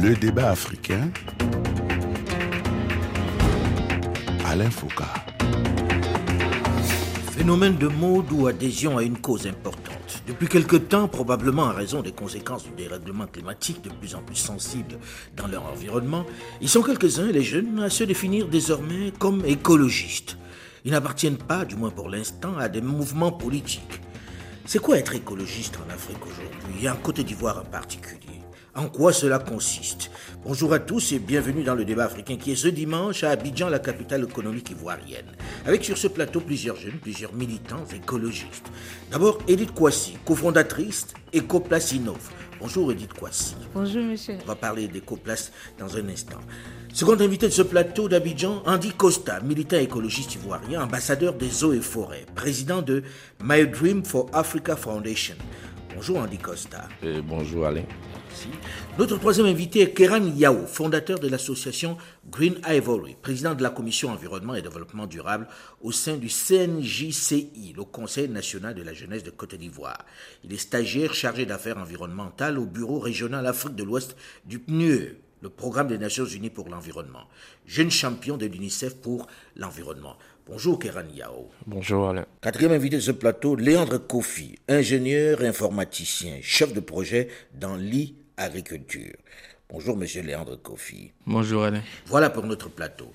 Le débat africain. Alain Foucault. Phénomène de mode ou adhésion à une cause importante. Depuis quelque temps, probablement en raison des conséquences du dérèglement climatique de plus en plus sensibles dans leur environnement, ils sont quelques-uns, les jeunes, à se définir désormais comme écologistes. Ils n'appartiennent pas, du moins pour l'instant, à des mouvements politiques. C'est quoi être écologiste en Afrique aujourd'hui et en Côte d'Ivoire en particulier? En quoi cela consiste? Bonjour à tous et bienvenue dans le débat africain qui est ce dimanche à Abidjan, la capitale économique ivoirienne. Avec sur ce plateau plusieurs jeunes, plusieurs militants écologistes. D'abord Edith Kwasi, cofondatrice EcoPlace Innov. Bonjour Edith Kwasi. Bonjour monsieur. On va parler d'EcoPlace dans un instant. Second invité de ce plateau d'Abidjan, Andy Costa, militant écologiste ivoirien, ambassadeur des eaux et forêts, président de My Dream for Africa Foundation. Bonjour Andy Costa. Et bonjour Alain. Notre troisième invité est Keran Yao, fondateur de l'association Green Ivory, président de la commission environnement et développement durable au sein du CNJCI, le Conseil national de la jeunesse de Côte d'Ivoire. Il est stagiaire chargé d'affaires environnementales au bureau régional Afrique de l'Ouest du PNUE, le programme des Nations Unies pour l'environnement, jeune champion de l'UNICEF pour l'environnement. Bonjour Keran Yao. Bonjour Alain. Quatrième invité de ce plateau, Léandre Kofi, ingénieur informaticien, chef de projet dans l'I agriculture. Bonjour, monsieur Léandre Kofi. Bonjour, Alain. Voilà pour notre plateau.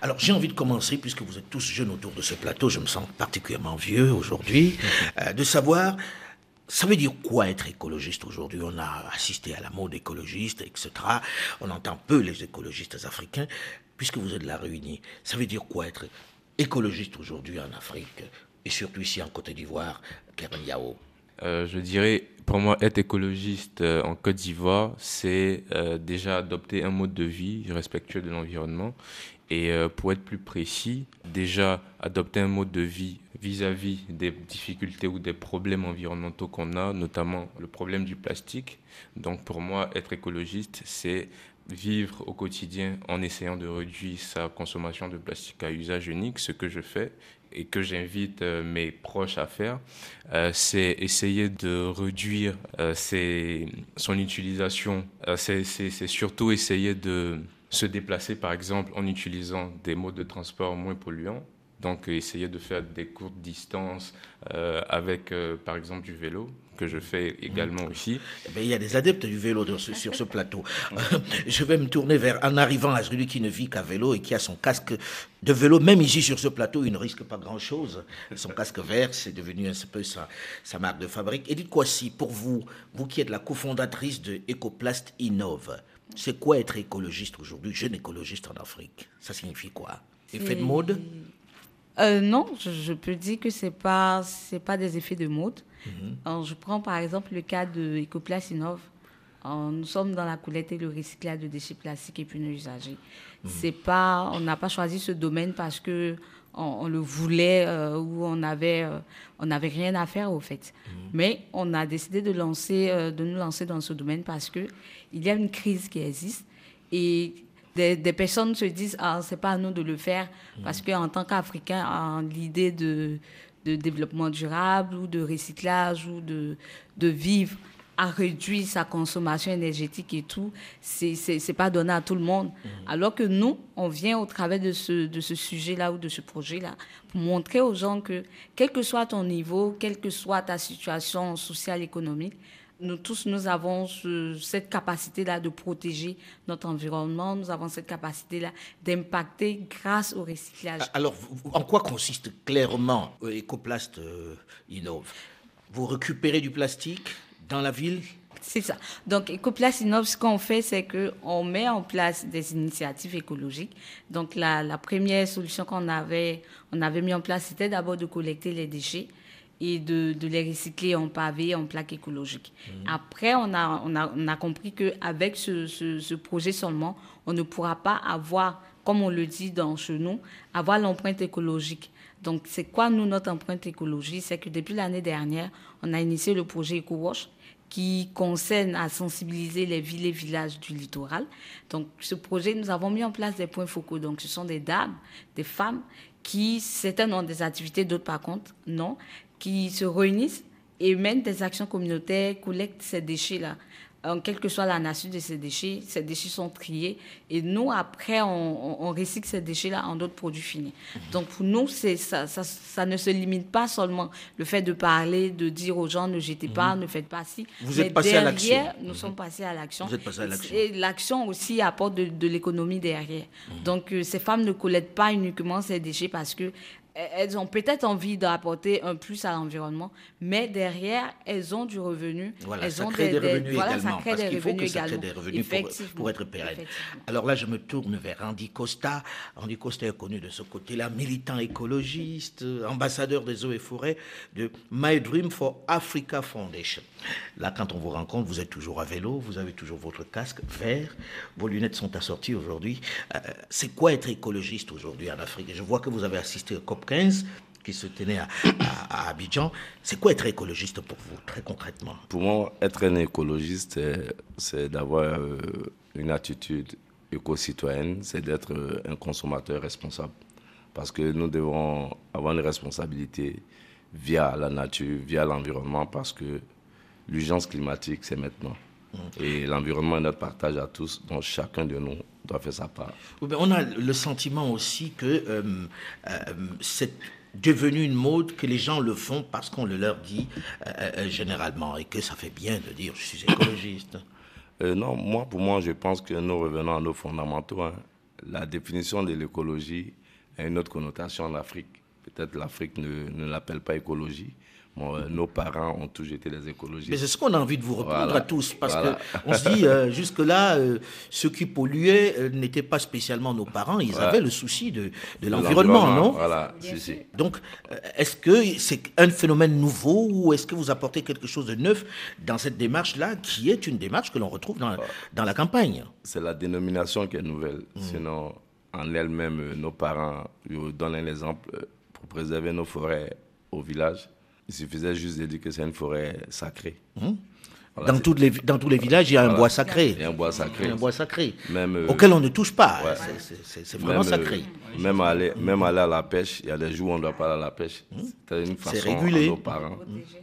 Alors, j'ai envie de commencer, puisque vous êtes tous jeunes autour de ce plateau, je me sens particulièrement vieux aujourd'hui, euh, de savoir, ça veut dire quoi être écologiste aujourd'hui? On a assisté à la mode écologiste, etc. On entend peu les écologistes africains, puisque vous êtes là réunis. Ça veut dire quoi être écologiste aujourd'hui en Afrique, et surtout ici en Côte d'Ivoire, Karen Yao? Euh, je dirais, pour moi, être écologiste euh, en Côte d'Ivoire, c'est euh, déjà adopter un mode de vie respectueux de l'environnement. Et pour être plus précis, déjà adopter un mode de vie vis-à-vis des difficultés ou des problèmes environnementaux qu'on a, notamment le problème du plastique. Donc pour moi, être écologiste, c'est vivre au quotidien en essayant de réduire sa consommation de plastique à usage unique, ce que je fais et que j'invite euh, mes proches à faire, euh, c'est essayer de réduire euh, son utilisation. c'est surtout essayer de se déplacer, par exemple, en utilisant des modes de transport moins polluants. Donc, essayer de faire des courtes distances avec, par exemple, du vélo que je fais également aussi. Mais il y a des adeptes du vélo sur ce plateau. je vais me tourner vers, en arrivant à celui qui ne vit qu'à vélo et qui a son casque de vélo, même ici sur ce plateau, il ne risque pas grand-chose. Son casque vert, c'est devenu un peu sa, sa marque de fabrique. Et dites-quoi si, pour vous, vous qui êtes la cofondatrice de Ecoplast Innove, c'est quoi être écologiste aujourd'hui, jeune écologiste en Afrique? Ça signifie quoi? Effet de mode? Euh, non, je, peux dire que c'est pas c'est pas des effets de mode. Mhm. je prends par exemple le cas de Innov. nous sommes dans la collecte et le recyclage de déchets plastiques et pneus usagés. C'est pas, on n'a pas choisi ce domaine parce que on, le voulait euh, ou on avait, euh, on n'avait rien à faire au fait. Mhm. Mais on a décidé de lancer, euh, de nous lancer dans ce domaine parce que il y a une crise qui existe et des, des personnes se disent ah c'est pas à nous de le faire parce qu'en tant qu'Africains l'idée de de développement durable ou de recyclage ou de, de vivre à réduire sa consommation énergétique et tout, c'est n'est pas donné à tout le monde. Mmh. Alors que nous, on vient au travers de ce, de ce sujet-là ou de ce projet-là pour montrer aux gens que, quel que soit ton niveau, quelle que soit ta situation sociale, économique, nous tous, nous avons cette capacité-là de protéger notre environnement, nous avons cette capacité-là d'impacter grâce au recyclage. Alors, en quoi consiste clairement euh, Ecoplast euh, Innove Vous récupérez du plastique dans la ville? C'est ça. Donc, Ecoplast Innove, ce qu'on fait, c'est qu'on met en place des initiatives écologiques. Donc, la, la première solution qu'on avait, on avait mis en place, c'était d'abord de collecter les déchets et de, de, les recycler en pavé, en plaques écologiques. Mhm. Après, on a, on a, on a compris qu'avec ce, ce, ce, projet seulement, on ne pourra pas avoir, comme on le dit dans chez nous, avoir l'empreinte écologique. Donc, c'est quoi, nous, notre empreinte écologique? C'est que depuis l'année dernière, on a initié le projet EcoWash qui concerne à sensibiliser les villes et villages du littoral. Donc, ce projet, nous avons mis en place des points focaux. Donc, ce sont des dames, des femmes qui, certaines ont des activités, d'autres par contre, non, qui se réunissent et mènent des actions communautaires, collectent ces déchets-là quelle que soit la nature de ces déchets, ces déchets sont triés et nous, après, on, recycle ces déchets-là en d'autres produits finis. Mhm. Donc, pour nous, ça, ça, ça, ne se limite pas seulement le fait de parler, de dire aux gens ne jetez pas, mhm. ne faites pas ci. Vous êtes passé à l'action. Nous mhm. sommes passés à l'action. Vous êtes passé à l'action. Et l'action aussi apporte de, l'économie derrière. Donc, euh, ces femmes ne collectent pas uniquement ces déchets parce que elles ont peut-être envie d'apporter un plus à l'environnement, mais derrière, elles ont du revenu. Voilà, elles ça ont crée des, revenus voilà, également. Ça crée parce des faut revenus que ça crée des revenus pour, pour, être pérenne. Alors là, je me tourne vers Randy Costa. Randy Costa est connu de ce côté-là, militant écologiste, ambassadeur des eaux et forêts de My Dream for Africa Foundation. Là, quand on vous rencontre, vous êtes toujours à vélo, vous avez toujours votre casque vert, vos lunettes sont assorties aujourd'hui. Euh, c'est quoi être écologiste aujourd'hui en Afrique? Je vois que vous avez assisté au COP 15 qui se tenait à, Abidjan. C'est quoi être écologiste pour vous, très concrètement? Pour moi, être un écologiste, c'est d'avoir euh, une attitude éco-citoyenne, c'est d'être euh, un consommateur responsable. Parce que nous devons avoir une responsabilité via la nature, via l'environnement, parce que l'urgence climatique, c'est maintenant. Et l'environnement est notre partage à tous, donc chacun de nous doit faire sa part. On a le sentiment aussi que euh, euh, c'est devenu une mode, que les gens le font parce qu'on le leur dit euh, généralement, et que ça fait bien de dire je suis écologiste. non, moi, pour moi, je pense que nous revenons à nos fondamentaux. Hein. La définition de l'écologie a une autre connotation en Afrique. Peut-être l'Afrique ne, ne l'appelle pas écologie, euh, nos parents ont toujours été des écologistes. Mais c'est ce qu'on a envie de vous répondre à tous, parce qu'on se dit, euh, jusque-là, euh, ceux qui polluaient n'étaient pas spécialement nos parents, ils avaient le souci de, de l'environnement, non? Voilà, si, si. Donc, est-ce que c'est un phénomène nouveau ou est-ce que vous apportez quelque chose de neuf dans cette démarche-là, qui est une démarche que l'on retrouve dans, dans la campagne? C'est la dénomination qui est nouvelle. Hmm. Sinon, en elle-même, nos parents, je donne un exemple, pour préserver nos forêts au village, il suffisait juste de dire que c'est une forêt sacrée. Hum. dans, toutes les, dans tous les villages, il y a un bois sacré. Il y a un bois sacré. Un bois sacré. Même, euh, auquel on ne touche pas. C'est vraiment même, sacré. Euh, même, aller, même aller à la pêche, il y a des jours où on ne doit pas aller à la pêche. Hum. C'est une façon régulé. à nos parents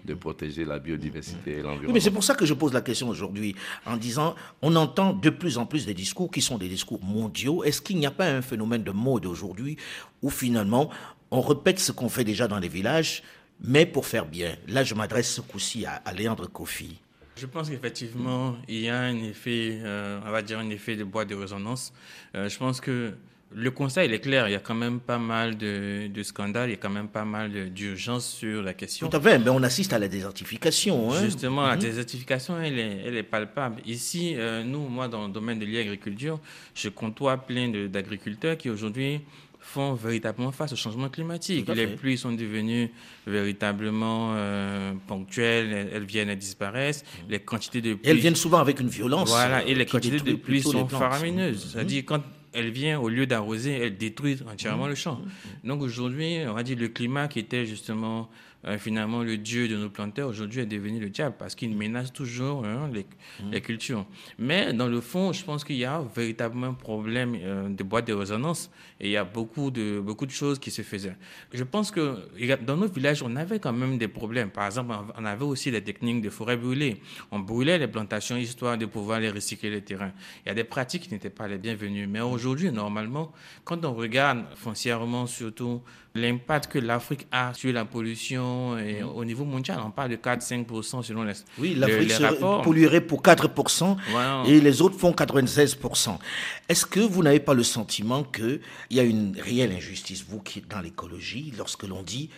de protéger la biodiversité et l'environnement. Oui, mais c'est pour ça que je pose la question aujourd'hui, en disant, on entend de plus en plus des discours qui sont des discours mondiaux. Est-ce qu'il n'y a pas un phénomène de mode aujourd'hui où finalement on répète ce qu'on fait déjà dans les villages mais pour faire bien. Là, je m'adresse ce coup-ci à, à Léandre Kofi. Je pense qu'effectivement, il y a un effet, euh, on va dire un effet de bois de résonance. Euh, je pense que le constat, il est clair. Il y a quand même pas mal de, de scandales, il y a quand même pas mal d'urgence sur la question. Tout à fait, mais on assiste à la désertification. Hein. Justement, la mhm. désertification, elle est, elle est palpable. Ici, euh, nous, moi, dans le domaine de l'agriculture, je côtoie plein d'agriculteurs qui aujourd'hui font véritablement face au changement climatique. Les pluies sont devenues véritablement euh, ponctuelles, elles, viennent, et disparaissent. Mmh. Les quantités de pluie... elles viennent souvent avec une violence. Voilà, et les quantités de pluie sont faramineuses. Mmh. C'est-à-dire, quand elle vient, au lieu d'arroser, elle détruit entièrement mmh. le champ. Donc aujourd'hui, on va dire le climat qui était justement euh, finalement, le dieu de nos planteurs aujourd'hui est devenu le diable parce qu'il menace toujours hein, les, mmh. les, cultures. Mais dans le fond, je pense qu'il y a véritablement un problème euh, de boîte de résonance et il y a beaucoup de, beaucoup de choses qui se faisaient. Je pense que dans nos villages, on avait quand même des problèmes. Par exemple, on avait aussi des techniques de forêt brûlée. On brûlait les plantations histoire de pouvoir les recycler les terrains. Il y a des pratiques qui n'étaient pas les bienvenues. Mais aujourd'hui, normalement, quand on regarde foncièrement surtout l'impact que l'Afrique a sur la pollution et au niveau mondial. On parle de 4-5% selon les Oui, l'Afrique polluerait pour 4% et les autres font 96%. Est-ce que vous n'avez pas le sentiment qu'il y a une réelle injustice, vous qui êtes dans l'écologie, lorsque l'on dit,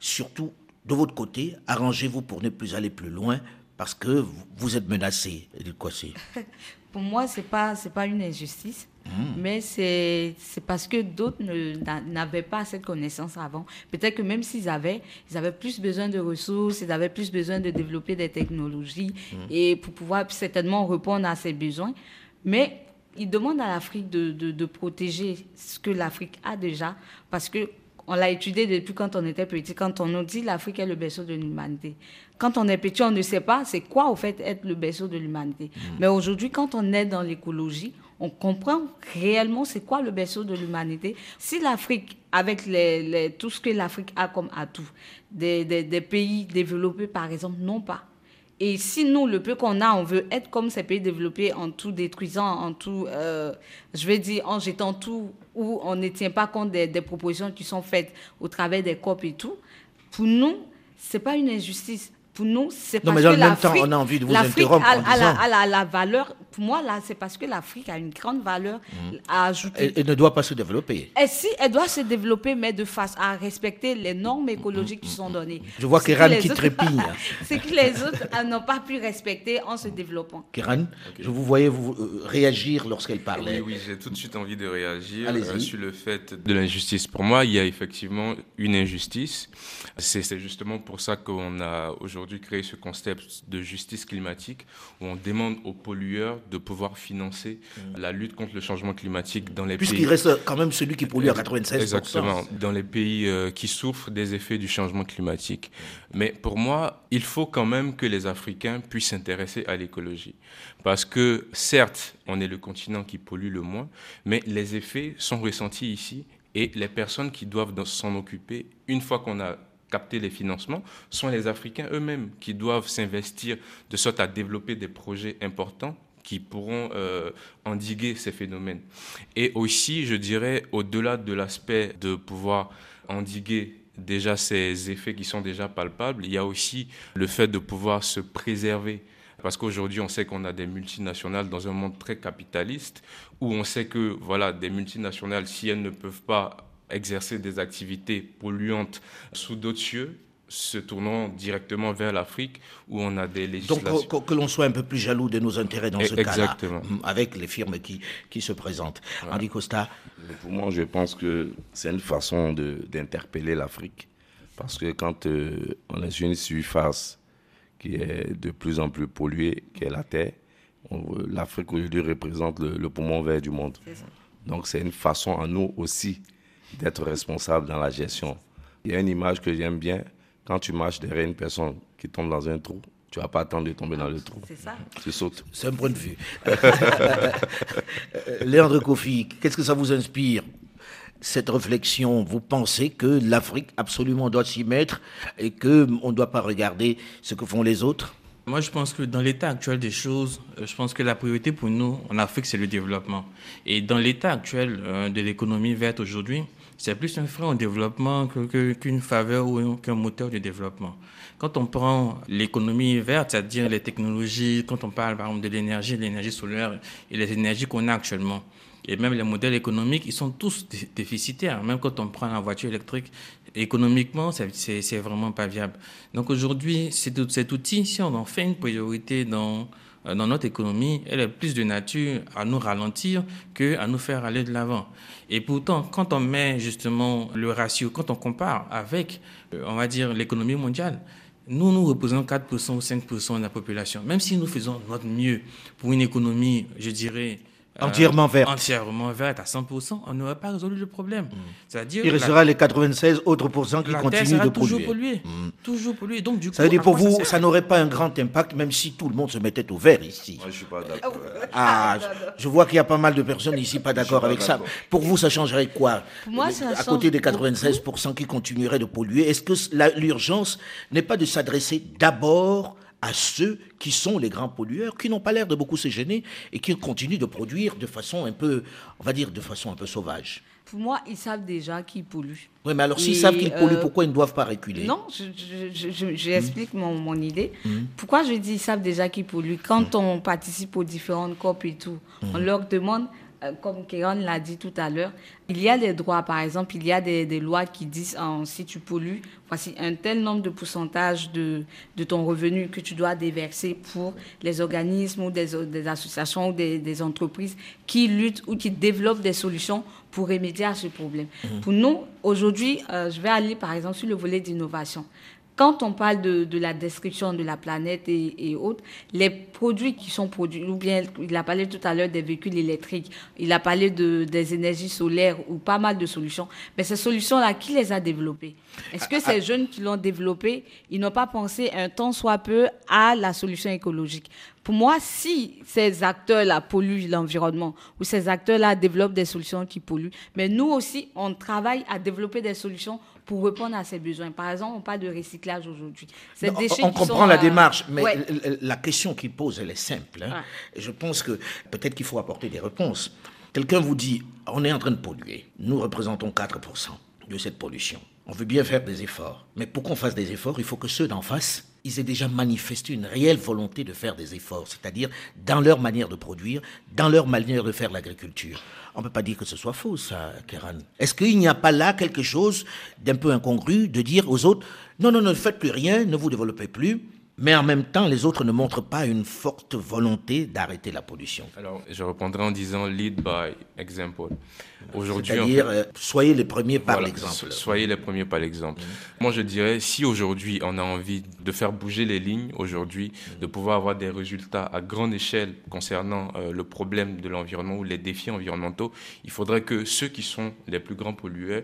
surtout de votre côté, arrangez-vous pour ne plus aller plus loin parce que vous êtes menacé, quoi c'est? Pour moi, ce n'est pas, pas une injustice Hmm. Mais c'est parce que d'autres n'avaient pas cette connaissance avant. Peut-être que même s'ils avaient, ils avaient plus besoin de ressources, ils avaient plus besoin de développer des technologies hmm. et pour pouvoir certainement répondre à ces besoins. Mais ils demandent à l'Afrique de, de, protéger ce que l'Afrique a déjà parce que on l'a étudié depuis quand on était petit, quand on nous dit l'Afrique est le berceau de l'humanité. Quand on est petit, on ne sait pas c'est quoi au fait être le berceau de l'humanité. Hmm. Mais aujourd'hui, quand on est dans l'écologie, on comprend réellement c'est quoi le berceau de l'humanité. Si l'Afrique, avec tout ce que l'Afrique a comme atout, des, pays développés par exemple, n'ont pas, Et si nous, le peu qu'on a, on veut être comme ces pays développés en tout détruisant, en tout, euh, je vais dire, en jetant tout, où on ne tient pas compte des, propositions qui sont faites au travers des COP et tout, pour nous, c'est pas une injustice pour nous, c'est parce mais que l'Afrique on a envie de vous interrompre a, a, la, valeur. Pour moi, là, c'est parce que l'Afrique a une grande valeur mmh. à ajouter. Elle, ne doit pas se développer. Et si, elle doit se développer, mais de face à respecter les normes écologiques qui sont données. Je vois Kéran qui trépigne. c'est que les autres n'ont pas pu respecter en se développant. Kéran, je vous voyais vous, euh, réagir lorsqu'elle parlait. Oui, oui, j'ai tout de suite envie de réagir euh, sur le fait de l'injustice. Pour moi, il y a effectivement une injustice. C'est justement pour ça qu'on a aujourd'hui créer ce concept de justice climatique où on demande aux pollueurs de pouvoir financer mm. la lutte contre le changement climatique dans les pays. Puisqu'il reste quand même celui qui pollue à 96%. Exactement, dans les pays euh, qui souffrent des effets du changement climatique. Mais pour moi, il faut quand même que les Africains puissent s'intéresser à l'écologie. Parce que certes, on est le continent qui pollue le moins, mais les effets sont ressentis ici et les personnes qui doivent s'en occuper, une fois qu'on a capter les financements sont les Africains eux-mêmes qui doivent s'investir de sorte à développer des projets importants qui pourront euh, endiguer ces phénomènes. Et aussi, je dirais, au-delà de l'aspect de pouvoir endiguer déjà ces effets qui sont déjà palpables, il y a aussi le fait de pouvoir se préserver. Parce qu'aujourd'hui, on sait qu'on a des multinationales dans un monde très capitaliste, où on sait que voilà, des multinationales, si elles ne peuvent pas exercer des activités polluantes sous d'autres cieux, se tournant directement vers l'Afrique où on a des législations. Donc que, l'on soit un peu plus jaloux de nos intérêts dans ce cas-là, mm, avec les firmes qui, qui se présentent. Andy Costa Pour moi, je pense que c'est une façon d'interpeller l'Afrique. Parce que quand euh, on est sur une surface qui est de plus en plus polluée, qui est la Terre, l'Afrique aujourd'hui représente le, le, poumon vert du monde. Donc c'est une façon à nous aussi d'être responsable dans la gestion. Il y a une image que j'aime bien. Quand tu marches derrière une personne qui tombe dans un trou, tu vas pas attendre de tomber dans le trou. C'est ça. Tu sautes. C'est un point de vue. Léandre Kofi, qu'est-ce que ça vous inspire cette réflexion, vous pensez que l'Afrique absolument doit s'y mettre et qu'on ne doit pas regarder ce que font les autres? Moi, je pense que dans l'état actuel des choses, euh, je pense que la priorité pour nous en Afrique, c'est le développement. Et dans l'état actuel euh, de l'économie verte aujourd'hui, c'est plus un frein au développement qu'une faveur ou qu'un moteur de développement. Quand on prend l'économie verte, c'est-à-dire les technologies, quand on parle par exemple de l'énergie, l'énergie solaire et les énergies qu'on a actuellement, et même les modèles économiques, ils sont tous déficitaires. Même quand on prend la voiture électrique, économiquement, c'est vraiment pas viable. Donc aujourd'hui, cet outil, si on en fait une priorité dans, euh, dans notre économie, elle est plus de nature à nous ralentir que à nous faire aller de l'avant. Et pourtant, quand on met justement le ratio, quand on compare avec, euh, on va dire, l'économie mondiale, nous, nous représentons 4% ou 5% de la population. Même si nous faisons notre mieux pour une économie, je dirais, Entièrement verte. Entièrement verte à 100%, on n'aurait pas résolu le problème. Mm. C'est-à-dire Il restera les 96 autres pourcents qui continuent de toujours polluer. Mm. Toujours polluer. Donc, du coup, ça veut dire pour vous, ça, n'aurait pas un grand impact, même si tout le monde se mettait au vert ici. Moi, je suis pas d'accord. Ah, je vois qu'il y a pas mal de personnes ici pas d'accord avec ça. Pour vous, ça changerait quoi? Moi, ça À côté des 96% qui continueraient de polluer, est-ce que l'urgence n'est pas de s'adresser d'abord à ceux qui sont les grands pollueurs, qui n'ont pas l'air de beaucoup se gêner et qui continuent de produire de façon un peu, on va dire, de façon un peu sauvage. Pour moi, ils savent déjà qu'ils polluent. Oui, mais alors s'ils savent qu'ils polluent, euh, pourquoi ils ne doivent pas reculer? Non, j'explique je, mon, mon, idée. Mmh. Pourquoi je dis qu'ils savent déjà qu'ils polluent? Quand mmh. on participe aux différentes COP et tout, mmh. on leur demande comme Kéron l'a dit tout à l'heure, il y a des droits, par exemple, il y a des, lois qui disent si tu pollues, voici un tel nombre de pourcentage de, de ton revenu que tu dois déverser pour les organismes ou des, des associations ou des, des, entreprises qui luttent ou qui développent des solutions pour remédier à ce problème. Mmh. Pour nous, aujourd'hui, euh, je vais aller par exemple sur le volet d'innovation. Quand on parle de, la description de la planète et, autres, les produits qui sont produits, ou bien il a parlé tout à l'heure des véhicules électriques, il a parlé de, des énergies solaires ou pas mal de solutions, mais ces solutions-là, qui les a développées? Est-ce que ces jeunes qui l'ont développé, ils n'ont pas pensé un temps soit peu à la solution écologique? Pour moi, si ces acteurs-là polluent l'environnement ou ces acteurs-là développent des solutions qui polluent, mais nous aussi, on travaille à développer des solutions pour répondre à ses besoins. Par exemple, on parle de recyclage aujourd'hui. On, comprend la démarche, mais la question qu'il pose, elle est simple. Hein. Je pense que peut-être qu'il faut apporter des réponses. Quelqu'un vous dit, on est en train de polluer. Nous représentons 4% de cette pollution. On veut bien faire des efforts. Mais pour qu'on fasse des efforts, il faut que ceux d'en face, ils aient déjà manifesté une réelle volonté de faire des efforts, c'est-à-dire dans leur manière de produire, dans leur manière de faire l'agriculture. On ne peut pas dire que ce soit faux, ça, Kéran. Est-ce qu'il n'y a pas là quelque chose d'un peu incongru de dire aux autres, non, non, ne faites plus rien, ne vous développez plus, mais en même temps, les autres ne montrent pas une forte volonté d'arrêter la pollution. Alors, je répondrai en disant lead by example. Aujourd'hui, c'est-à-dire euh, soyez les premiers par l'exemple. Soyez les premiers par l'exemple. Moi, je dirais si aujourd'hui on a envie de faire bouger les lignes, aujourd'hui, de pouvoir avoir des résultats à grande échelle concernant euh, le problème de l'environnement ou les défis environnementaux, il faudrait que ceux qui sont les plus grands pollueurs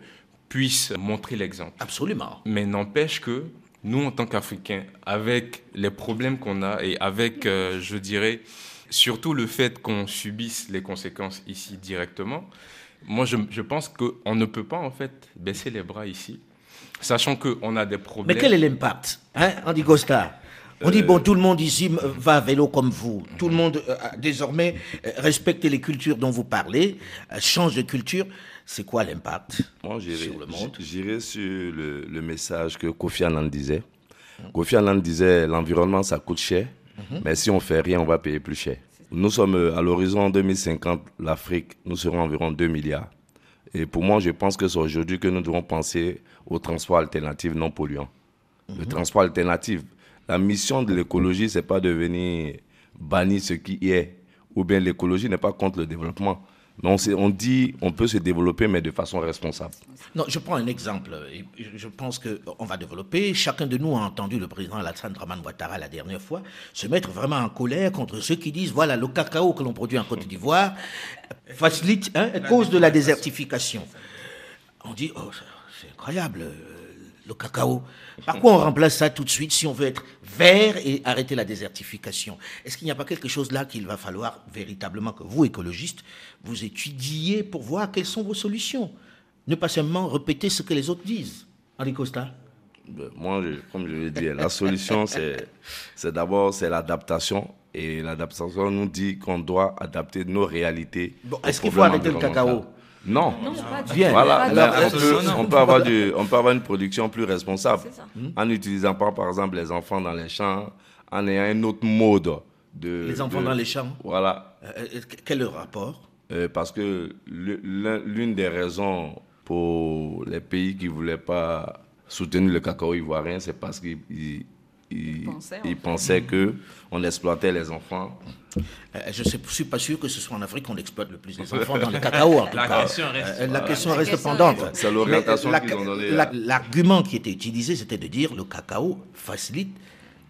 puissent montrer l'exemple. Absolument. Mais n'empêche que nous, en tant qu'Africains, avec les problèmes qu'on a et avec, euh, je dirais, surtout le fait qu'on subisse les conséquences ici directement, moi, je, je pense qu'on ne peut pas, en fait, baisser les bras ici, sachant qu'on a des problèmes. Mais quel est l'impact hein, Andy Costa? On dit, bon, tout le monde ici va à vélo comme vous. Tout le monde, euh, désormais, euh, respecte les cultures dont vous parlez, change de culture. C'est quoi l'impact Moi, sur le monde J'irai sur le, le, message que Kofi Annan disait. Kofi Annan disait l'environnement, ça coûte cher, mhm. mais si on fait rien, on va payer plus cher. Nous sommes euh, à l'horizon 2050, l'Afrique, nous serons environ 2 milliards. Et pour moi, je pense que c'est aujourd'hui que nous devons penser au transport alternatif non polluant. Le mhm. transport alternatif. La mission de l'écologie, c'est pas de venir bannir ce qui est, ou bien l'écologie n'est pas contre le développement. On, on dit on peut se développer, mais de façon responsable. Non, je prends un exemple. Je pense qu'on va développer. Chacun de nous a entendu le président Alassane Draman Ouattara la dernière fois se mettre vraiment en colère contre ceux qui disent voilà, le cacao que l'on produit en Côte d'Ivoire facilite, hein, cause de la désertification. On dit oh, c'est incroyable le cacao. Par quoi on remplace ça tout de suite si on veut être vert et arrêter la désertification? Est-ce qu'il n'y a pas quelque chose là qu'il va falloir véritablement que vous, écologistes, vous étudiez pour voir quelles sont vos solutions? Ne pas seulement répéter ce que les autres disent. Henri Costa? Ben, moi, comme je l'ai dit, la solution, c'est d'abord c'est l'adaptation. Et l'adaptation nous dit qu'on doit adapter nos réalités. Est-ce qu'il faut arrêter le cacao? Non. Bien. Voilà. on, peut, avoir du, on peut avoir une production plus responsable en n'utilisant pas, par exemple, les enfants dans les champs, en ayant un autre mode de. Les enfants dans les champs Voilà. Euh, euh, quel est le rapport? Euh, Parce que l'une des raisons pour les pays qui ne voulaient pas soutenir le cacao ivoirien, c'est parce qu'ils il, il pensait qu'on exploitait les enfants. Euh, je ne suis pas sûr que ce soit en Afrique qu'on exploite le plus les enfants dans le cacao. En tout la, cas. Question reste, euh, la question reste pendante. C'est l'orientation qu'ils ont donnée. L'argument qui était utilisé, c'était de dire le cacao facilite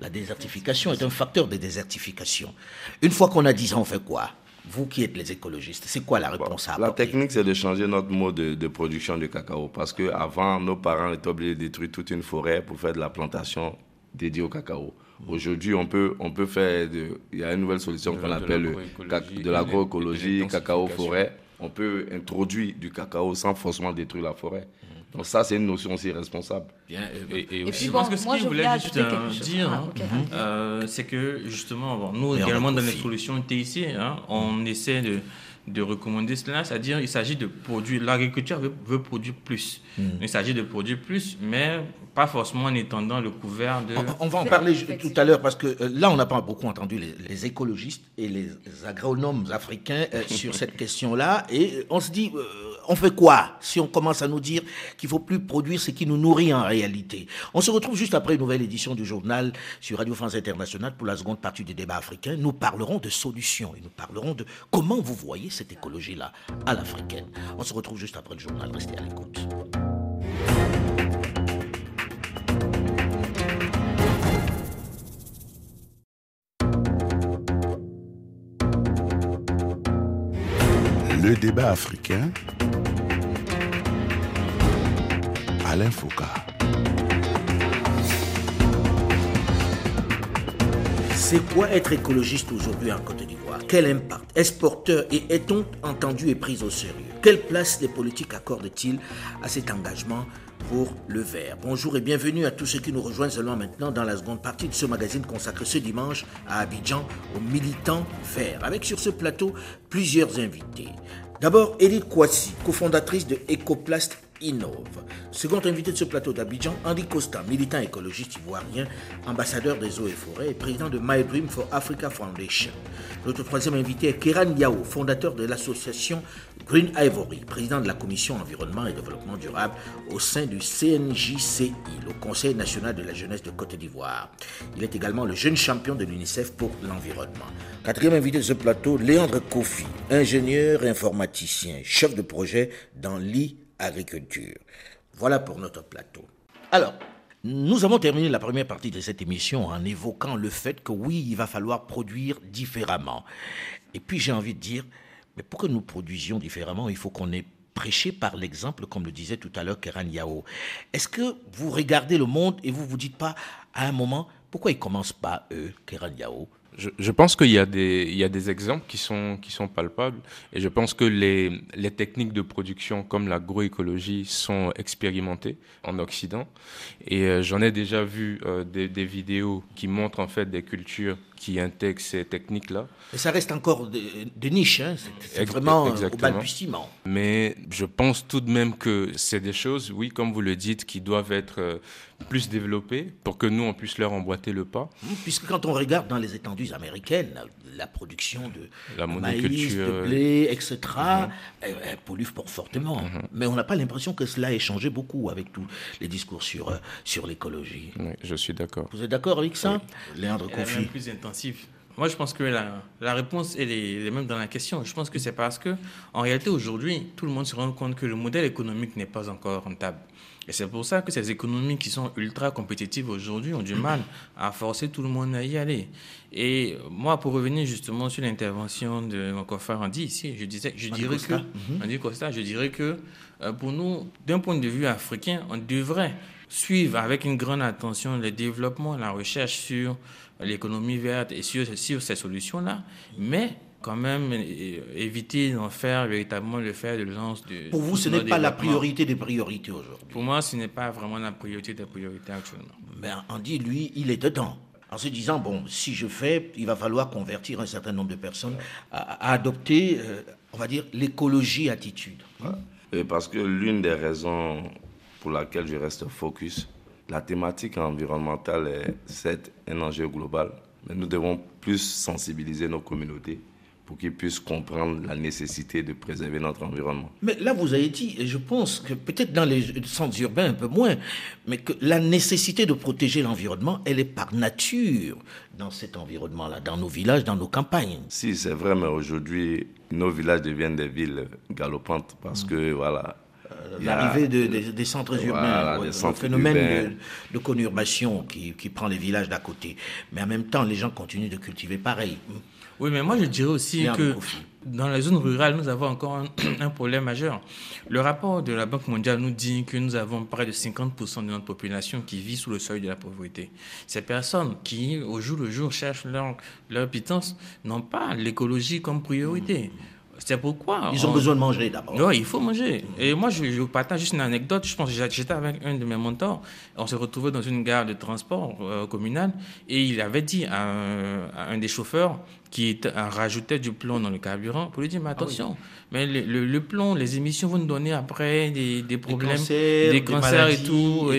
la désertification, est un facteur de désertification. Une fois qu'on a dit ça, on fait quoi? Vous qui êtes les écologistes, c'est quoi la réponse à La technique, c'est de changer notre mode de, de, production de cacao. Parce qu'avant, nos parents étaient obligés de détruire toute une forêt pour faire de la plantation dédié au cacao. Aujourd'hui, on peut, on peut faire. il y a une nouvelle solution qu'on appelle de l'agroécologie, cacao forêt. On peut introduire du cacao sans forcément détruire la forêt. Donc ça, c'est une notion aussi responsable. Bien, et, aussi, je pense que ce que je voulais juste euh, dire, hein, euh, c'est que justement, nous également dans les solutions TIC, hein, on essaie de de recommander cela, c'est-à-dire il s'agit de produire, l'agriculture veut, produire plus. Hmm. Il s'agit de produire plus, mais pas forcément en étendant le couvert de... On, va en parler tout à l'heure parce que euh, là, on n'a pas beaucoup entendu les, écologistes et les agronomes africains euh, sur cette question-là et on se dit... Euh, on fait quoi si on commence à nous dire qu'il faut plus produire ce qui nous nourrit en réalité? On se retrouve juste après une nouvelle édition du journal sur Radio France Internationale pour la seconde partie du débat africain. Nous parlerons de solutions et nous parlerons de comment vous voyez cette écologie-là à l'africaine. On se retrouve juste après le journal. Restez à l'écoute. Le débat africain. Alain Foucault. C'est quoi être écologiste aujourd'hui en Côte d'Ivoire? Quel impact? Est-ce porteur et est-on entendu et pris au sérieux? Quelle place les politiques accordent-ils à cet engagement pour le vert. Bonjour et bienvenue à tous ceux qui nous rejoignent seulement maintenant dans la seconde partie de ce magazine consacré ce dimanche à Abidjan aux militants verts, avec sur ce plateau plusieurs invités. D'abord, Edith Kouassi, cofondatrice de Ecoplast innove. Second invité de ce plateau d'Abidjan, Andy Costa, militant écologiste ivoirien, ambassadeur des eaux et forêts et président de My Dream for Africa Foundation. Notre troisième invité est Kéran Yao, fondateur de l'association Green Ivory, président de la commission environnement et développement durable au sein du CNJCI, le Conseil national de la jeunesse de Côte d'Ivoire. Il est également le jeune champion de l'UNICEF pour l'environnement. Quatrième invité de ce plateau, Léandre Kofi, ingénieur informaticien, chef de projet dans l'I agriculture. Voilà pour notre plateau. Alors, nous avons terminé la première partie de cette émission en évoquant le fait que oui, il va falloir produire différemment. Et puis j'ai envie de dire, mais pour que nous produisions différemment, il faut qu'on ait prêché par l'exemple, comme le disait tout à l'heure Keran Yao. Est-ce que vous regardez le monde et vous vous dites pas à un moment, pourquoi ils commencent pas eux, Keran Yao? Je, pense qu'il y, a des, exemples qui sont, palpables. Et je pense que les, techniques de production comme l'agroécologie sont expérimentées en Occident. Et euh, j'en ai déjà vu euh, des, vidéos qui montrent en fait des cultures qui intègrent ces techniques-là. Mais ça reste encore de, de niche, hein c'est vraiment Exactement. au balbutiement. Mais je pense tout de même que c'est des choses, oui, comme vous le dites, qui doivent être euh, plus développées pour que nous, on puisse leur emboîter le pas. Puisque quand on regarde dans les étendues américaines, la production de la maïs, de blé, etc., mhm. elle, pollue fortement. Mhm. Mais on n'a pas l'impression que cela ait changé beaucoup avec tous les discours sur, euh, sur l'écologie. Oui, je suis d'accord. Vous êtes d'accord avec ça? Léandre Confi Moi, je pense que la, la réponse elle est, même dans la question. Je pense que c'est parce que, en réalité, aujourd'hui, tout le monde se rend compte que le modèle économique n'est pas encore rentable. Et c'est pour ça que ces économies qui sont ultra compétitives aujourd'hui ont du mal à forcer tout le monde à y aller. Et moi, pour revenir justement sur l'intervention de mon confrère Andy ici, je, disais, je dirais que, mhm. Costa, je dirais que euh, pour nous, d'un point de vue africain, on devrait suivre avec une grande attention le développement, la recherche sur l'économie verte et sur, sur ces solutions-là, mais quand même éviter d'en faire véritablement le fer de lance de. Pour vous, ce n'est pas la priorité des priorités aujourd'hui. Pour moi, ce n'est pas vraiment la priorité des priorités actuellement. Mais Andy, lui, il est dedans. En se disant, bon, si je fais, il va falloir convertir un certain nombre de personnes à, adopter, euh, on va dire, l'écologie attitude. Et parce que l'une des raisons pour laquelle je reste focus, la thématique environnementale est certes un enjeu global, mais nous devons plus sensibiliser nos communautés pour qu'ils puissent comprendre la nécessité de préserver notre environnement. Mais là, vous avez dit, et je pense que peut-être dans les centres urbains un peu moins, mais que la nécessité de protéger l'environnement, elle est par nature dans cet environnement-là, dans nos villages, dans nos campagnes. Si, c'est vrai, mais aujourd'hui, nos villages deviennent des villes galopantes parce que, voilà, l'arrivée des centres urbains, le phénomène de, conurbation qui, qui, prend les villages d'à côté. Mais en même temps, les gens continuent de cultiver pareil. Oui, mais moi je dirais aussi que dans les zones rurales, nous avons encore un, problème majeur. Le rapport de la Banque mondiale nous dit que nous avons près de 50% de notre population qui vit sous le seuil de la pauvreté. Ces personnes qui, au jour le jour, cherchent leur, leur pitance, n'ont pas l'écologie comme priorité. C'est pourquoi. Ils ont besoin de manger d'abord. Oui, il faut manger. Et moi, je, vous partage juste une anecdote. Je pense que j'étais avec un de mes mentors. On s'est retrouvé dans une gare de transport euh, communal et il avait dit à un, des chauffeurs qui rajoutait du plomb dans le carburant pour lui dire Mais ah attention, mais le, plomb, les émissions vont nous donner après des, problèmes, des cancers, et tout.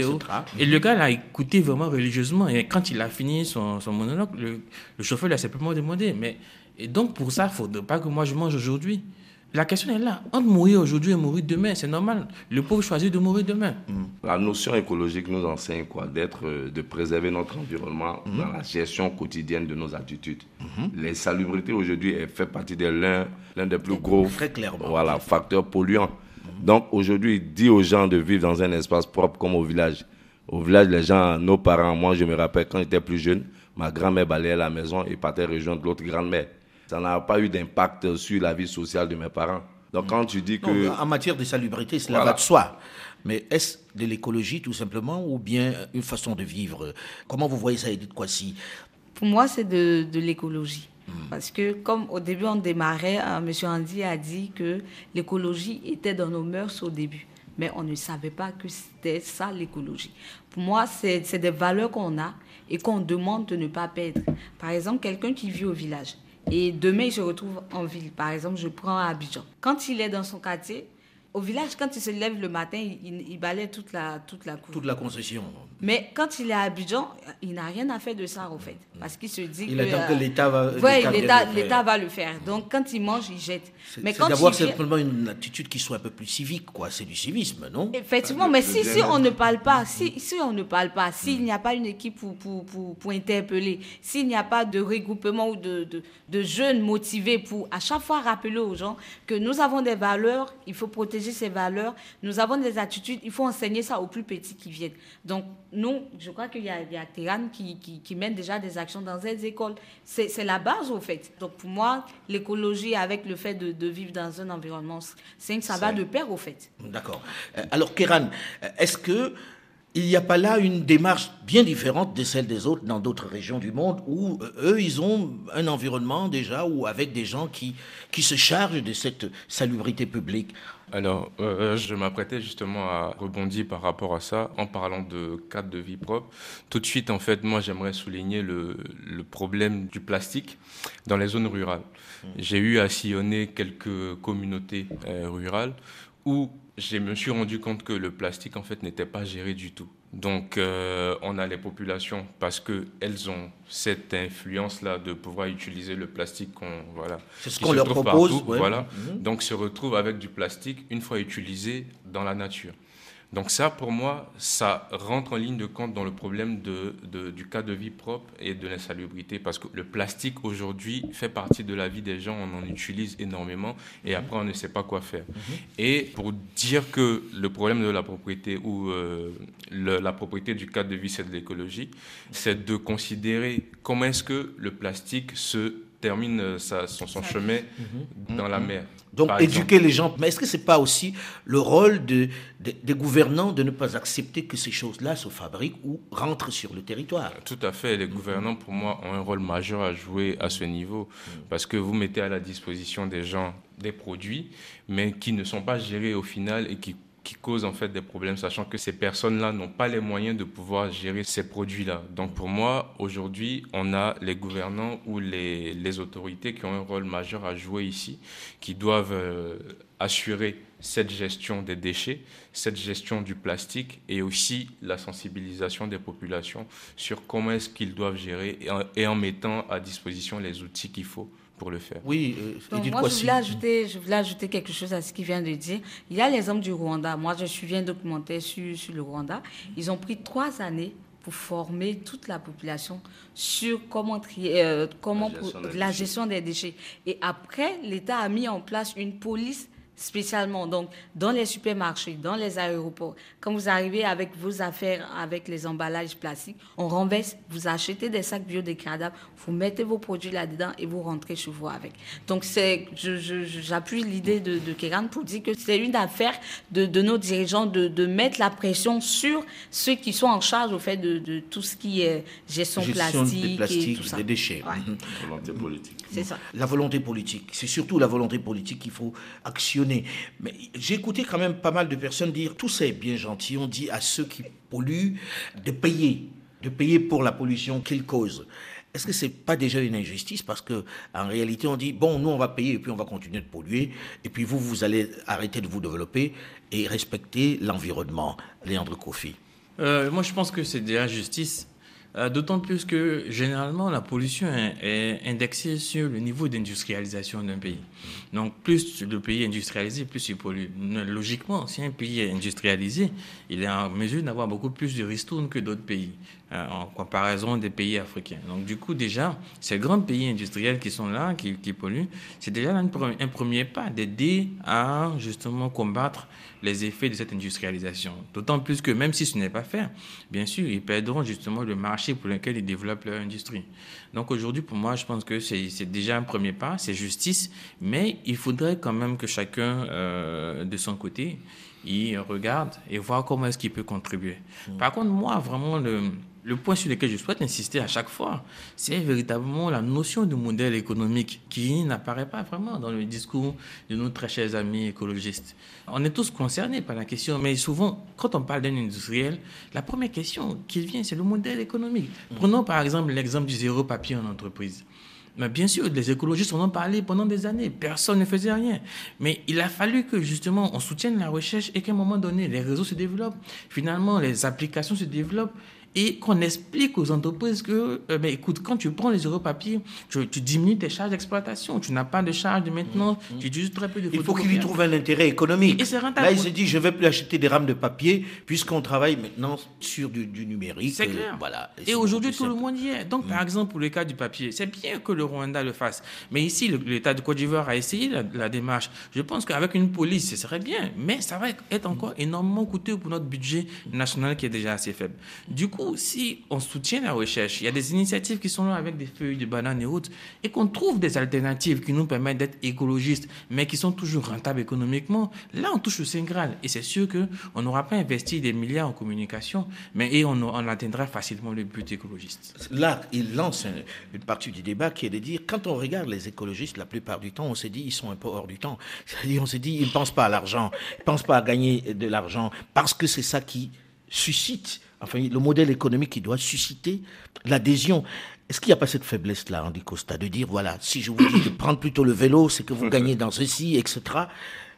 Et, le gars l'a écouté vraiment religieusement. Et quand il a fini son, monologue, le, le chauffeur lui a simplement demandé Mais et donc, pour ça, il ne faudrait pas que moi je mange aujourd'hui. La question est là. Entre mourir aujourd'hui et mourir demain, c'est normal. Le pauvre choisit de mourir demain. Mm. La notion écologique nous enseigne quoi? D'être, euh, de préserver notre environnement mm. dans la gestion quotidienne de nos attitudes. Mm-hmm. Les salubrités aujourd'hui fait partie de l'un, l'un des plus gros Très clairement. Voilà, facteurs polluants. Donc aujourd'hui, dit aux gens de vivre dans un espace propre comme au village. Au village, les gens, nos parents, moi je me rappelle quand j'étais plus jeune, ma grand-mère balayait la maison et partait rejoindre l'autre grand-mère ça n'a pas eu d'impact sur la vie sociale de mes parents. Donc quand tu dis que... en matière de salubrité, cela va de soi. Mais est-ce de l'écologie tout simplement ou bien une façon de vivre? Comment vous voyez ça, Edith Kwasi? Pour moi, c'est de, l'écologie. Hmm. Parce que comme au début on démarrait, euh, M. Andy a dit que l'écologie était dans nos mœurs au début. mais on ne savait pas que c'était ça l'écologie. Pour moi, c'est des valeurs qu'on a et qu'on demande de ne pas perdre. Par exemple, quelqu'un qui vit au village et demain il se retrouve en ville. Par exemple, je prends Abidjan. Quand il est dans son quartier, au village, quand il se lève le matin, il, balaye toute la, toute la cour. Toute la concession. Mais quand il est à Abidjan, il n'a rien à faire de ça, en fait. Parce qu'il se dit il que. attend que l'État va, l'État va le faire. Donc, quand il mange, il jette. Mais quand d'avoir simplement une attitude qui soit un peu plus civique, quoi. C'est du civisme, non? Effectivement, mais si, si on ne parle pas, si, si on ne parle pas, s'il n'y a pas une équipe pour, pour, pour, pour interpeller, s'il n'y a pas de regroupement ou de, de, de jeunes motivés pour à chaque fois rappeler aux gens que nous avons des valeurs, il faut protéger ces valeurs, nous avons des attitudes, il faut enseigner ça aux plus petits qui viennent. Donc, nous, je crois qu'il y a, il y a qui, qui, qui, mène déjà des actions dans ces écoles. C'est la base, au fait. Donc, pour moi, l'écologie avec le fait de, de, vivre dans un environnement, ça va de pair, au fait. D'accord. Euh, alors, Kéran, est-ce que il n'y a pas là une démarche bien différente de celle des autres dans d'autres régions du monde où euh, eux, ils ont un environnement déjà ou avec des gens qui, qui se chargent de cette salubrité publique? Alors, euh, je m'apprêtais justement à rebondir par rapport à ça en parlant de cadre de vie propre. Tout de suite, en fait, moi, j'aimerais souligner le, le, problème du plastique dans les zones rurales. Mmh. J'ai eu à sillonner quelques communautés euh, rurales où je me suis rendu compte que le plastique, en fait, n'était pas géré du tout. Donc, euh, on a les populations parce qu'elles ont cette influence-là de pouvoir utiliser le plastique qu'on voilà. C'est ce qu'on leur propose. Voilà. Mhm. Donc, se retrouvent avec du plastique une fois utilisé dans la nature. Donc ça, pour moi, ça rentre en ligne de compte dans le problème de, du cas de vie propre et de l'insalubrité, parce que le plastique aujourd'hui fait partie de la vie des gens, on en utilise énormément, et mhm. après on ne sait pas quoi faire. Mhm. Et pour dire que le problème de la propriété ou euh, la propriété du cadre de vie, c'est de l'écologie, c'est de considérer comment est-ce que le plastique se termine euh, sa, son, son chemin mhm. dans la mer. Donc éduquer les gens. Mais est-ce que ce n'est pas aussi le rôle de, des gouvernants de ne pas accepter que ces choses-là se fabriquent ou rentrent sur le territoire? Tout à fait. Les gouvernants, pour moi, ont un rôle majeur à jouer à ce niveau. Parce que vous mettez à la disposition des gens des produits, mais qui ne sont pas gérés au final et qui qui causent en fait des problèmes, sachant que ces personnes-là n'ont pas les moyens de pouvoir gérer ces produits-là. Donc pour moi, aujourd'hui, on a les gouvernants ou les, autorités qui ont un rôle majeur à jouer ici, qui doivent euh, assurer cette gestion des déchets, cette gestion du plastique et aussi la sensibilisation des populations sur comment est-ce qu'ils doivent gérer et en mettant à disposition les outils qu'il faut pour le faire. Oui, euh, moi, je voulais, ajouter, je voulais ajouter quelque chose à ce qu'il vient de dire. Il y a les hommes du Rwanda. Moi, je suis un documentaire sur, sur le Rwanda. Ils ont pris trois années pour former toute la population sur comment, trier, euh, comment la, gestion, pour, la gestion des déchets. Et après, l'État a mis en place une police spécialement donc dans les supermarchés, dans les aéroports. Quand vous arrivez avec vos affaires, avec les emballages plastiques, on renverse, vous achetez des sacs biodégradables, vous mettez vos produits là-dedans et vous rentrez chez vous avec. Donc c'est, j'appuie je, l'idée de, de Kéran pour dire que c'est une affaire de, de nos dirigeants de, de, mettre la pression sur ceux qui sont en charge au fait de, de tout ce qui est gestion, gestion plastique, des et tout ça. des déchets. Ouais. Volonté politique. C'est ça. La volonté politique, c'est surtout la volonté politique qu'il faut actionner mais j'ai écouté quand même pas mal de personnes dire tout c'est bien gentil, on dit à ceux qui polluent de payer, de payer pour la pollution qu'ils causent. Est-ce que c'est pas déjà une injustice? Parce que en réalité on dit bon nous on va payer et puis on va continuer de polluer et puis vous vous allez arrêter de vous développer et respecter l'environnement. Léandre Kofi. Euh, moi je pense que c'est déjà justice euh, d'autant plus que généralement la pollution est, indexée sur le niveau d'industrialisation d'un pays. Donc plus le pays est industrialisé, plus il pollue. Logiquement, si un pays est industrialisé, il est en mesure d'avoir beaucoup plus de ristournes que d'autres pays. Euh, en comparaison des pays africains. Donc du coup, déjà, ces grands pays industriels qui sont là, qui, polluent, c'est déjà un, un, premier pas d'aider à justement combattre les effets de cette industrialisation. D'autant plus que même si ce n'est pas fait, bien sûr, ils perdront justement le marché pour lequel ils développent leur industrie. Donc aujourd'hui, pour moi, je pense que c'est déjà un premier pas, c'est justice, mais il faudrait quand même que chacun, euh, de son côté, il regarde et voit comment est-ce qu'il peut contribuer. Mmh. Par contre, moi, vraiment, le le point sur lequel je souhaite insister à chaque fois, c'est véritablement la notion de modèle économique qui n'apparaît pas vraiment dans le discours de nos très chers amis écologistes. On est tous concernés par la question, mais souvent, quand on parle d'un industriel, la première question qui vient, c'est le modèle économique. Prenons par exemple l'exemple du zéro papier en entreprise. Mais bien sûr, les écologistes en ont parlé pendant des années. Personne ne faisait rien. Mais il a fallu que justement on soutienne la recherche et qu'à un moment donné, les réseaux se développent. Finalement, les applications se développent et qu'on explique aux entreprises que, euh, écoute, quand tu prends les euros papier, tu, diminues tes charges d'exploitation, tu n'as pas de charges de maintenance, mmh. tu utilises très peu de Il faut qu'il y trouve un intérêt économique. Et, rentable. Là, il se dit, je ne vais plus acheter des rames de papier puisqu'on travaille maintenant sur du, numérique. C'est clair. Voilà. Et, aujourd'hui, tout le monde y est. Donc, par mmh. exemple, pour le cas du papier, c'est bien que le Rwanda le fasse. Mais ici, l'État de Côte d'Ivoire a essayé la, démarche. Je pense qu'avec une police, ce serait bien. Mais ça va être encore énormément coûteux pour notre budget national qui est déjà assez faible. Du coup, si on soutient la recherche, il y a des initiatives qui sont là avec des feuilles de banane et autres, et qu'on trouve des alternatives qui nous permettent d'être écologistes, mais qui sont toujours rentables économiquement, là, on touche au Saint Graal. Et c'est sûr qu'on n'aura pas investi des milliards en communication, mais et on, on atteindra facilement le but écologiste. Là, il lance une partie du débat qui est de dire, quand on regarde les écologistes, la plupart du temps, on s'est dit, ils sont un peu hors du temps. C'est-à-dire, on s'est dit, ils ne pensent pas à l'argent, ils ne pensent pas à gagner de l'argent, parce que c'est ça qui suscite enfin le modèle économique qui doit susciter l'adhésion. Est-ce qu'il n'y a pas cette faiblesse-là, Andy Costa, de dire, voilà, si je vous dis de prendre plutôt le vélo, c'est que vous gagnez dans ceci, etc.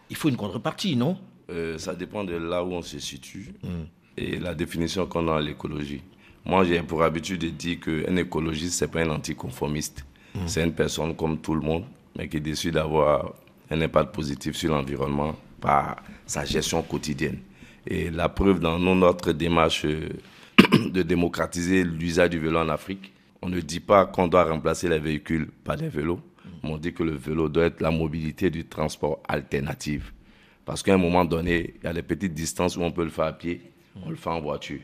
Il faut une contrepartie, non? Euh, Ça dépend de là où on se situe hmm. et la définition qu'on a à l'écologie. Moi, j'ai pour habitude de dire qu'un écologiste, ce n'est pas un anticonformiste. Hmm. C'est une personne comme tout le monde, mais qui décide d'avoir un impact positif sur l'environnement par sa gestion quotidienne. Et la preuve dans notre démarche euh, de démocratiser l'usage du vélo en Afrique, on ne dit pas qu'on doit remplacer les véhicules par des vélos, mais on dit que le vélo doit être la mobilité du transport alternative. Parce qu'à un moment donné, il y a des petites distances où on peut le faire à pied, on le fait en voiture.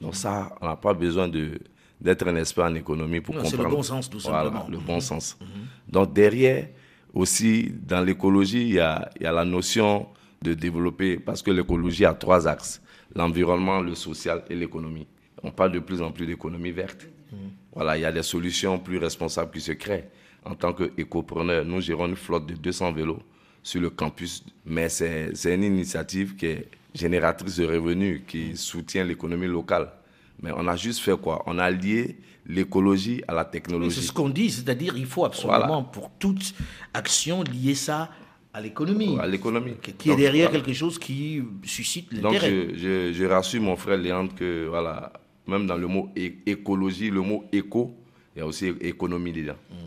Donc ça, on n'a pas besoin de, d'être un expert en économie pour comprendre. C'est le bon sens, tout simplement. Voilà, le bon sens. Mhm. Donc derrière, aussi, dans l'écologie, il y a, il y a la notion de développer, parce que l'écologie a trois axes, l'environnement, le social et l'économie. On parle de plus en plus d'économie verte. Voilà, il y a des solutions plus responsables qui se créent. En tant qu'écopreneur, nous gérons une flotte de 200 vélos sur le campus, mais c'est une initiative qui est génératrice de revenus, qui soutient l'économie locale. Mais on a juste fait quoi? On a lié l'écologie à la technologie. C'est ce qu'on dit, c'est-à-dire il faut absolument pour toute action lier ça à l'économie. À l'économie. Qui est derrière quelque chose qui suscite l'intérêt. Donc, je, je, rassure mon frère Léandre que, voilà, même dans le mot écologie, le mot éco, il y a aussi économie dedans. Mmh,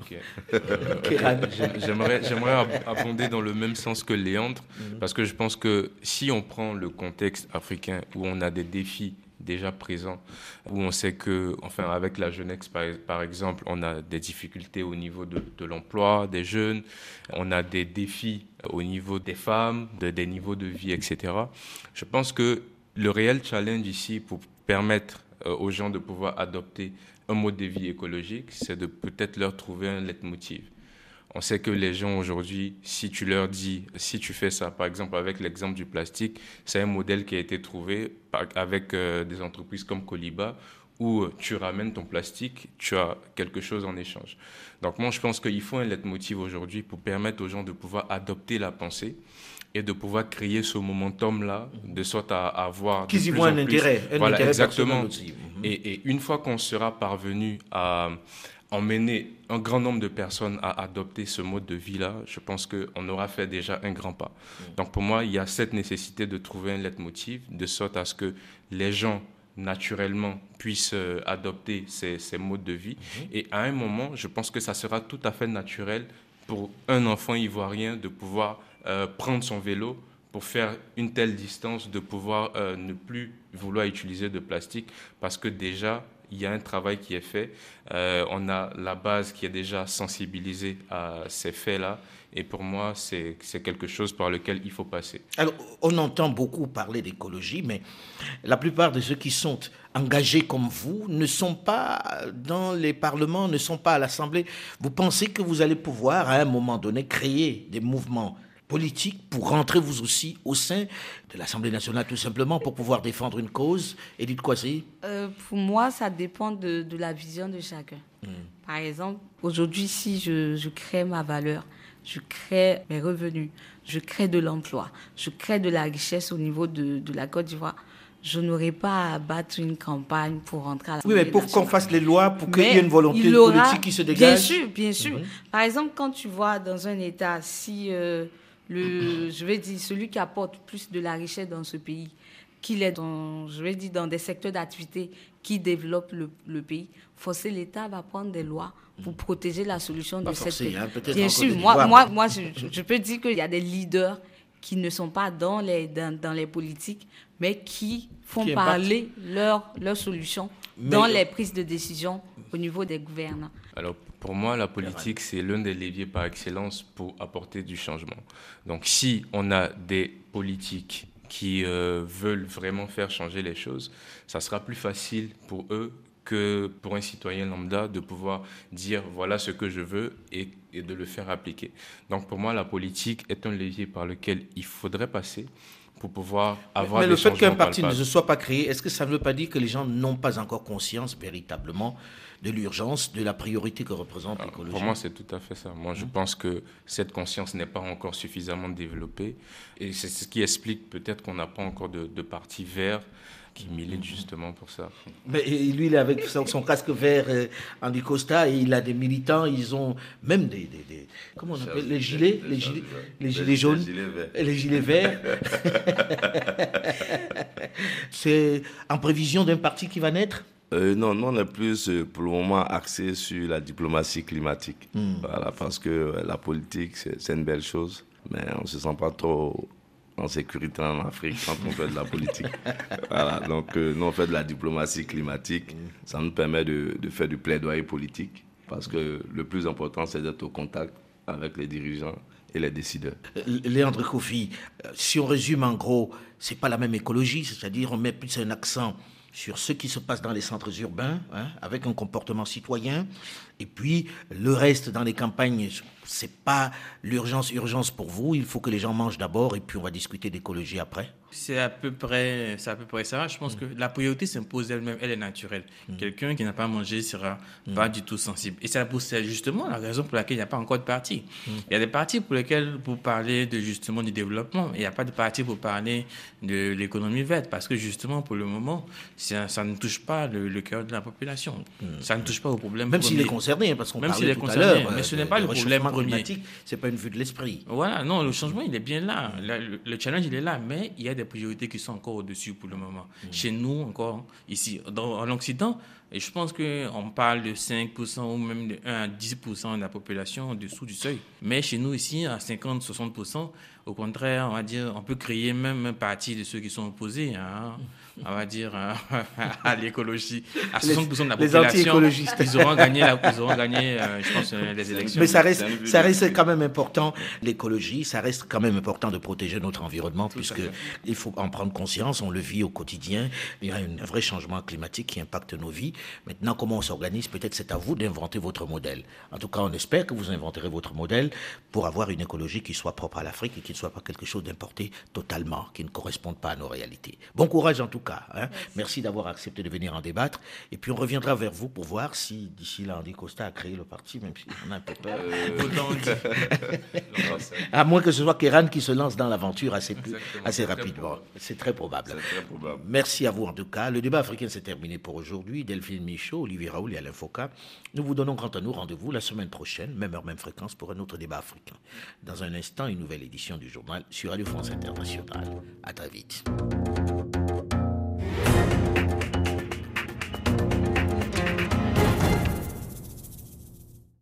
j'aimerais, j'aimerais abonder dans le même sens que Léandre, mmh. parce que je pense que si on prend le contexte africain où on a des défis déjà présent, où on sait que, enfin, avec la jeunesse, par, exemple, on a des difficultés au niveau de, l'emploi des jeunes, on a des défis au niveau des femmes, des niveaux de vie, etc. Je pense que le réel challenge ici pour permettre euh, aux gens de pouvoir adopter un mode de vie écologique, c'est de peut-être leur trouver un leitmotiv. On sait que les gens aujourd'hui, si tu leur dis, si tu fais ça, par exemple avec l'exemple du plastique, c'est un modèle qui a été trouvé avec euh, des entreprises comme Coliba, où tu ramènes ton plastique, tu as quelque chose en échange. Donc moi, je pense qu'il faut un leitmotiv aujourd'hui pour permettre aux gens de pouvoir adopter la pensée et de pouvoir créer ce momentum-là, de sorte à avoir... Qu'ils y voient un intérêt. voilà, exactement. Et, et, une fois qu'on sera parvenu à emmener un grand nombre de personnes à adopter ce mode de vie-là, je pense qu'on aura fait déjà un grand pas. Mm. Donc pour moi, il y a cette nécessité de trouver un leitmotiv, de sorte à ce que les gens naturellement puissent euh, adopter ces, modes de vie. Mm-hmm. Et à un moment, je pense que ça sera tout à fait naturel pour un enfant ivoirien de pouvoir euh, prendre son vélo pour faire une telle distance, de pouvoir euh, ne plus vouloir utiliser de plastique, parce que déjà, il y a un travail qui est fait. Euh, on a la base qui est déjà sensibilisée à ces faits-là. Et pour moi, c'est quelque chose par lequel il faut passer. Alors, on entend beaucoup parler d'écologie, mais la plupart de ceux qui sont engagés comme vous ne sont pas dans les parlements, ne sont pas à l'Assemblée. Vous pensez que vous allez pouvoir, à un moment donné, créer des mouvements politique pour rentrer vous aussi au sein de l'Assemblée nationale tout simplement pour pouvoir défendre une cause Edith Kwasi euh, Pour moi, ça dépend de, la vision de chacun. Hmm. Par exemple, aujourd'hui, si je, crée ma valeur, je crée mes revenus, je crée de l'emploi, je crée de la richesse au niveau de, la Côte d'Ivoire, je n'aurai pas à battre une campagne pour rentrer à la Oui, mais pour qu'on fasse les lois, pour qu'il y ait une volonté politique qui se dégage. Bien sûr, bien sûr. Mhm. Par exemple, quand tu vois dans un État, si euh, le, je vais dire, celui qui apporte plus de la richesse dans ce pays, qu'il est dans, je vais dire, dans des secteurs d'activité qui développent le, pays, forcer l'État va prendre des lois pour protéger la solution de cette hein, Bien sûr, moi, moi, moi je, peux dire qu'il y a des leaders qui ne sont pas dans les, dans, les politiques, mais qui font parler leurs leur solutions dans les prises de décision au niveau des gouvernants. Alors, pour moi, la politique, c'est l'un des leviers par excellence pour apporter du changement. Donc, si on a des politiques qui euh, veulent vraiment faire changer les choses, ça sera plus facile pour eux que pour un citoyen lambda de pouvoir dire voilà ce que je veux et, et, de le faire appliquer. Donc pour moi, la politique est un levier par lequel il faudrait passer pour pouvoir avoir mais, mais le fait qu'un parti ne se soit pas créé, est-ce que ça ne veut pas dire que les gens n'ont pas encore conscience véritablement de l'urgence, de la priorité que représente l'écologie Pour moi, c'est tout à fait ça. Moi, je mmh. pense que cette conscience n'est pas encore suffisamment développée. Et c'est ce qui explique peut-être qu'on n'a pas encore de, de parti vert qui milite justement pour ça. Mais lui, il est avec son, casque vert euh, Andy Costa et il a des militants, ils ont même des, des, comment on appelle les gilets, les gilets, les gilets jaunes, les gilets verts. C'est en prévision d'un parti qui va naître? Euh, non, non, on est plus euh, pour le moment axé sur la diplomatie climatique. Hmm. Voilà, parce que la politique, c'est une belle chose, mais on ne se sent pas trop en sécurité en Afrique quand on fait de la politique. voilà, donc euh, nous on fait de la diplomatie climatique. Ça nous permet de, faire du plaidoyer politique parce que le plus important c'est d'être au contact avec les dirigeants et les décideurs. Léandre Kofi, euh, si on résume en gros, c'est pas la même écologie, c'est-à-dire on met plus un accent sur ce qui se passe dans les centres urbains, hein, avec un comportement citoyen, et puis le reste dans les campagnes, c'est pas l'urgence urgence pour vous. Il faut que les gens mangent d'abord, et puis on va discuter d'écologie après. C'est à peu près, c'est à peu près ça. Je pense que la priorité s'impose elle-même, elle est naturelle. Mm. Quelqu'un qui n'a pas mangé sera mm. pas du tout sensible. Et c'est justement la raison pour laquelle il n'y a pas encore de parti. Mm. Il y a des partis pour lesquels vous parlez de justement du développement. Il n'y a pas de parti pour parler de l'économie verte parce que justement pour le moment, ça, ça ne touche pas le, cœur de la population. Ça ne touche pas au problème. Même s'il est concerné, parce qu'on parlait tout à l'heure. Mais ce n'est pas le problème premier. C'est pas une vue de l'esprit. Voilà, non, le changement il est bien là. Le, le challenge il est là, mais il y a des priorités qui sont encore au-dessus pour le moment. Chez nous, encore, ici, dans, en Occident, et je pense qu'on parle de 5% ou même de 1 à 10% de la population en dessous du seuil. Mais chez nous, ici, à 50-60%, au contraire, on va dire, on peut créer même un parti de ceux qui sont opposés. Hein on va dire, euh, à l'écologie, à 60% de la population. Les ils auront gagné, ils auront gagné euh, je pense, euh, les élections. Mais ça reste, ça reste quand même important, l'écologie, ça reste quand même important de protéger notre environnement, puisqu'il faut en prendre conscience, on le vit au quotidien. Il y a un vrai changement climatique qui impacte nos vies. Maintenant, comment on s'organise Peut-être c'est à vous d'inventer votre modèle. En tout cas, on espère que vous inventerez votre modèle pour avoir une écologie qui soit propre à l'Afrique et qui ne soit pas quelque chose d'importé totalement, qui ne corresponde pas à nos réalités. Bon courage en tout cas. Hein. Merci, d'avoir accepté de venir en débattre. Et puis on reviendra vers vous pour voir si d'ici là, Andy Costa a créé le parti, même si on a un peu peur. Euh, à moins que ce soit Kéran qui se lance dans l'aventure assez, assez rapidement. C'est très probable. Merci à vous en tout cas. Le débat africain s'est terminé pour aujourd'hui. Delphine Michaud, Olivier Raoul et Alain Foucault. Nous vous donnons quant à nous rendez-vous la semaine prochaine, même heure, même fréquence, pour un autre débat africain. Dans un instant, une nouvelle édition du journal sur Radio France Internationale. À très vite.